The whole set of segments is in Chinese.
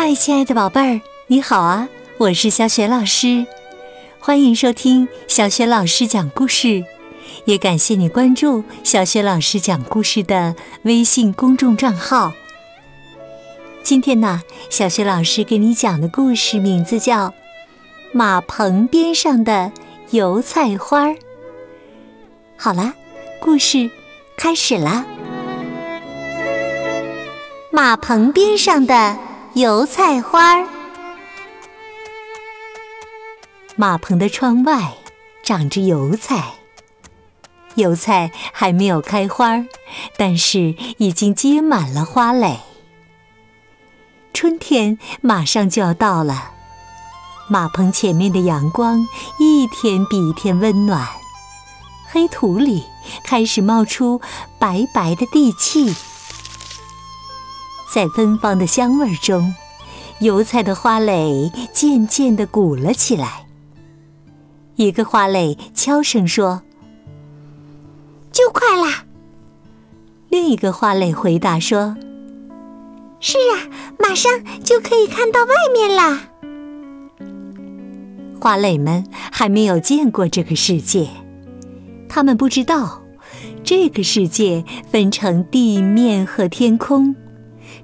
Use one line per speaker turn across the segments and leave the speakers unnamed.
嗨，亲爱的宝贝儿，你好啊！我是小雪老师，欢迎收听小雪老师讲故事，也感谢你关注小雪老师讲故事的微信公众账号。今天呢，小雪老师给你讲的故事名字叫《马棚边上的油菜花》。好啦，故事开始啦！马棚边上的。油菜花儿，马棚的窗外长着油菜，油菜还没有开花，但是已经结满了花蕾。春天马上就要到了，马棚前面的阳光一天比一天温暖，黑土里开始冒出白白的地气。在芬芳的香味中，油菜的花蕾渐渐地鼓了起来。一个花蕾悄声说：“
就快啦。”
另一个花蕾回答说：“
是啊，马上就可以看到外面啦。”
花蕾们还没有见过这个世界，他们不知道这个世界分成地面和天空。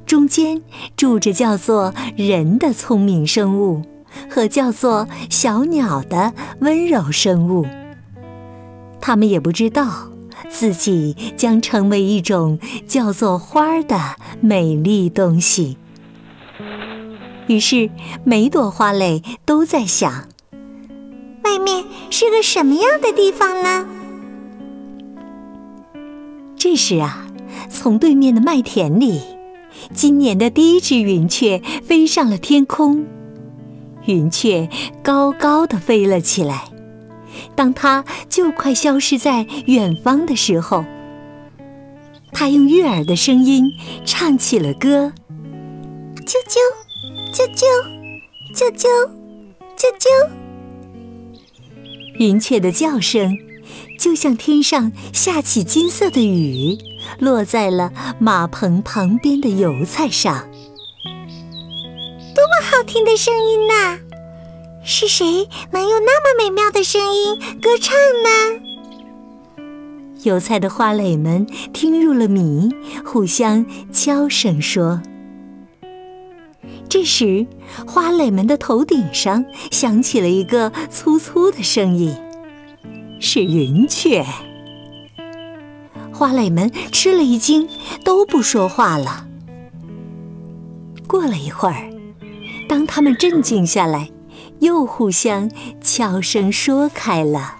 中间住着叫做人的聪明生物，和叫做小鸟的温柔生物。他们也不知道自己将成为一种叫做花的美丽东西。于是，每朵花蕾都在想：
外面是个什么样的地方呢？
这时啊，从对面的麦田里。今年的第一只云雀飞上了天空，云雀高高的飞了起来。当它就快消失在远方的时候，它用悦耳的声音唱起了歌：
啾啾，啾啾，啾啾，啾啾。
云雀的叫声。就像天上下起金色的雨，落在了马棚旁边的油菜上。
多么好听的声音呐！是谁能用那么美妙的声音歌唱呢？
油菜的花蕾们听入了迷，互相悄声说。这时，花蕾们的头顶上响起了一个粗粗的声音。是云雀，花蕾们吃了一惊，都不说话了。过了一会儿，当他们镇静下来，又互相悄声说开了：“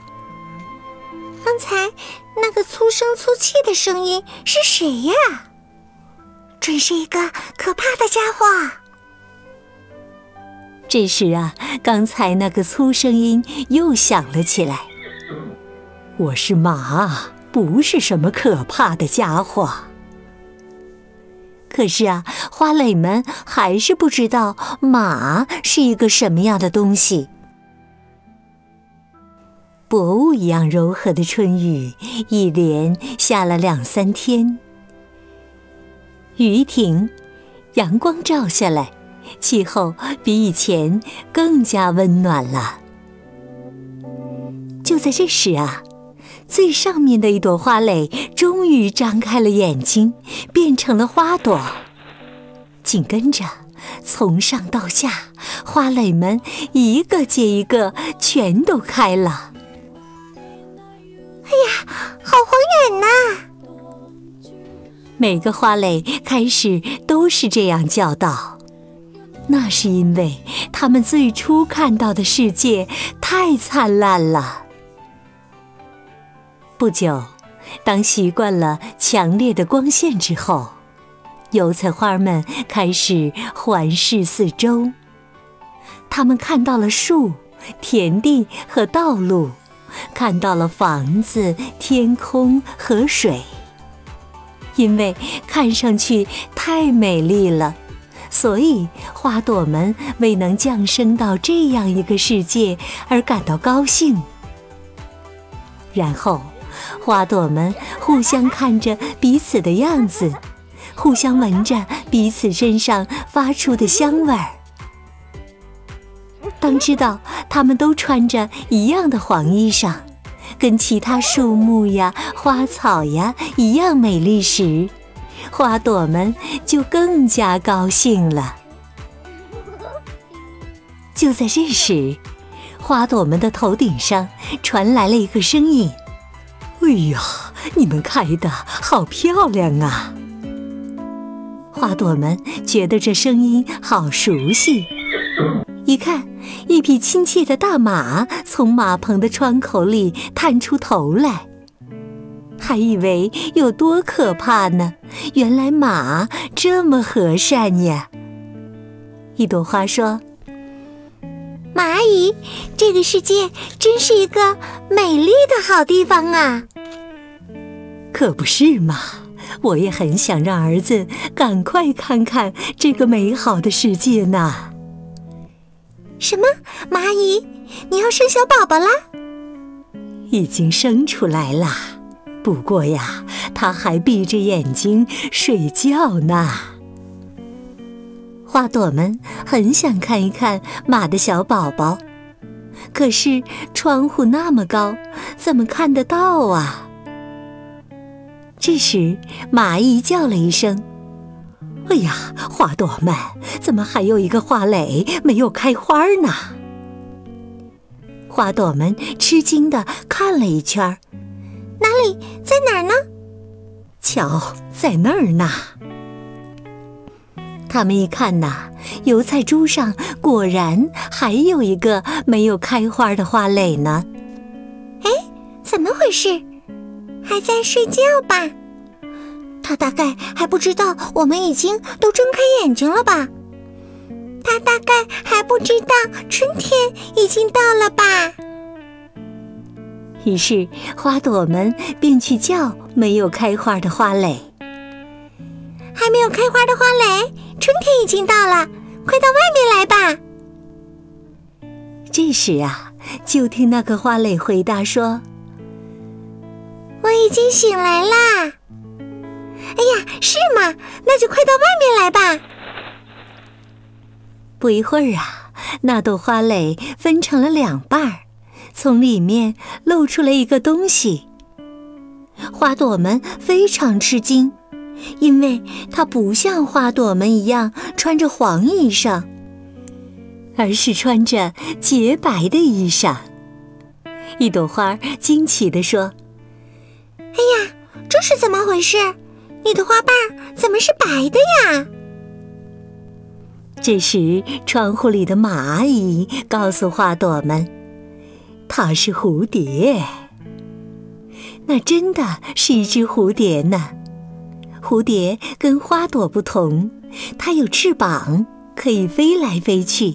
刚才那个粗声粗气的声音是谁呀？准是一个可怕的家伙。”
这时啊，刚才那个粗声音又响了起来。我是马，不是什么可怕的家伙。可是啊，花蕾们还是不知道马是一个什么样的东西。薄雾一样柔和的春雨一连下了两三天，雨停，阳光照下来，气候比以前更加温暖了。就在这时啊。最上面的一朵花蕾终于张开了眼睛，变成了花朵。紧跟着，从上到下，花蕾们一个接一个全都开了。
哎呀，好晃眼呐！
每个花蕾开始都是这样叫道，那是因为它们最初看到的世界太灿烂了。不久，当习惯了强烈的光线之后，油菜花们开始环视四周。它们看到了树、田地和道路，看到了房子、天空和水。因为看上去太美丽了，所以花朵们为能降生到这样一个世界而感到高兴。然后。花朵们互相看着彼此的样子，互相闻着彼此身上发出的香味儿。当知道它们都穿着一样的黄衣裳，跟其他树木呀、花草呀一样美丽时，花朵们就更加高兴了。就在这时，花朵们的头顶上传来了一个声音：“哎呀，你们开的好漂亮啊！”花朵们觉得这声音好熟悉，一看，一匹亲切的大马从马棚的窗口里探出头来，还以为有多可怕呢，原来马这么和善呀！一朵花说。
马阿姨，这个世界真是一个美丽的好地方啊！
可不是嘛，我也很想让儿子赶快看看这个美好的世界呢。
什么？蚂蚁，你要生小宝宝啦？
已经生出来了，不过呀，他还闭着眼睛睡觉呢。花朵们很想看一看马的小宝宝，可是窗户那么高，怎么看得到啊？这时，蚂蚁叫了一声：“哎呀，花朵们，怎么还有一个花蕾没有开花呢？”花朵们吃惊地看了一圈，
哪里，在哪儿呢？
瞧，在那儿呢。他们一看呐，油菜株上果然还有一个没有开花的花蕾呢。
哎，怎么回事？还在睡觉吧？他大概还不知道我们已经都睁开眼睛了吧？他大概还不知道春天已经到了吧？
于是花朵们便去叫没有开花的花蕾。
还没有开花的花蕾。春天已经到了，快到外面来吧。
这时啊，就听那个花蕾回答说：“
我已经醒来啦。”哎呀，是吗？那就快到外面来吧。
不一会儿啊，那朵花蕾分成了两半儿，从里面露出了一个东西。花朵们非常吃惊。因为它不像花朵们一样穿着黄衣裳，而是穿着洁白的衣裳。一朵花惊奇地说：“
哎呀，这是怎么回事？你的花瓣怎么是白的呀？”
这时，窗户里的马阿姨告诉花朵们：“它是蝴蝶，那真的是一只蝴蝶呢。”蝴蝶跟花朵不同，它有翅膀，可以飞来飞去。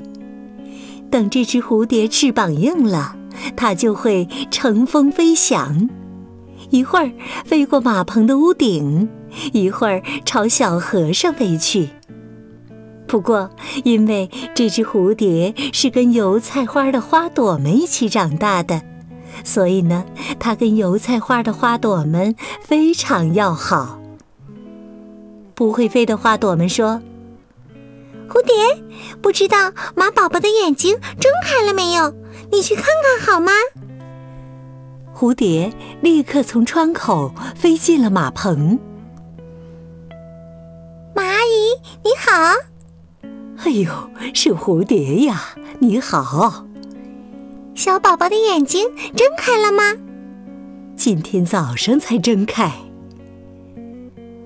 等这只蝴蝶翅膀硬了，它就会乘风飞翔，一会儿飞过马棚的屋顶，一会儿朝小河上飞去。不过，因为这只蝴蝶是跟油菜花的花朵们一起长大的，所以呢，它跟油菜花的花朵们非常要好。不会飞的花朵们说：“
蝴蝶，不知道马宝宝的眼睛睁开了没有？你去看看好吗？”
蝴蝶立刻从窗口飞进了马棚。
马阿姨，你好！
哎呦，是蝴蝶呀！你好，
小宝宝的眼睛睁开了吗？
今天早上才睁开。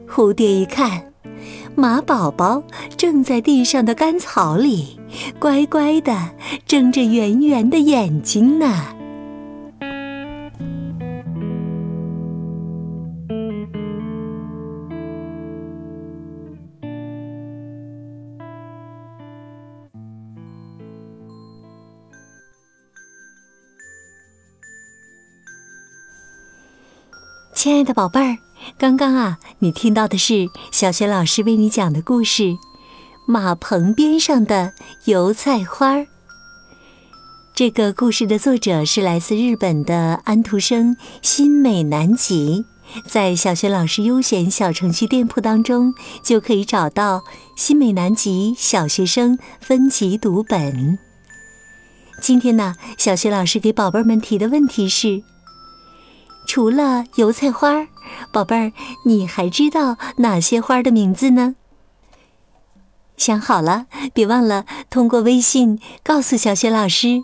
蝴蝶一看，马宝宝正在地上的干草里，乖乖的睁着圆圆的眼睛呢。亲爱的宝贝儿。刚刚啊，你听到的是小雪老师为你讲的故事《马棚边上的油菜花》。这个故事的作者是来自日本的安徒生新美南吉，在小学老师优选小程序店铺当中，就可以找到新美南极小学生分级读本。今天呢，小学老师给宝贝们提的问题是：除了油菜花，宝贝儿，你还知道哪些花的名字呢？想好了，别忘了通过微信告诉小雪老师。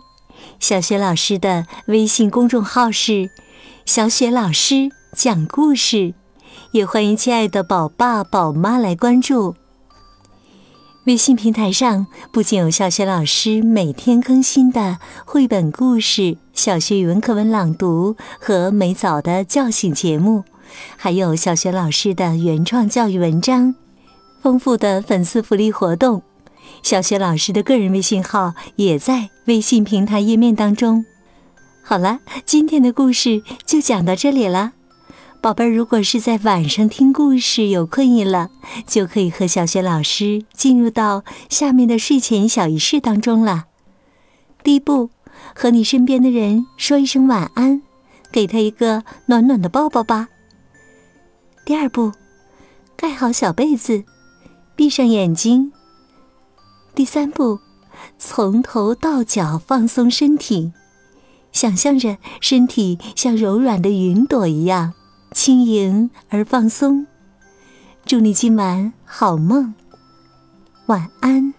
小雪老师的微信公众号是“小雪老师讲故事”，也欢迎亲爱的宝爸宝妈来关注。微信平台上不仅有小学老师每天更新的绘本故事、小学语文课文朗读和每早的叫醒节目，还有小学老师的原创教育文章。丰富的粉丝福利活动，小学老师的个人微信号也在微信平台页面当中。好了，今天的故事就讲到这里了。宝贝儿，如果是在晚上听故事有困意了，就可以和小雪老师进入到下面的睡前小仪式当中了。第一步，和你身边的人说一声晚安，给他一个暖暖的抱抱吧。第二步，盖好小被子。闭上眼睛。第三步，从头到脚放松身体，想象着身体像柔软的云朵一样轻盈而放松。祝你今晚好梦，晚安。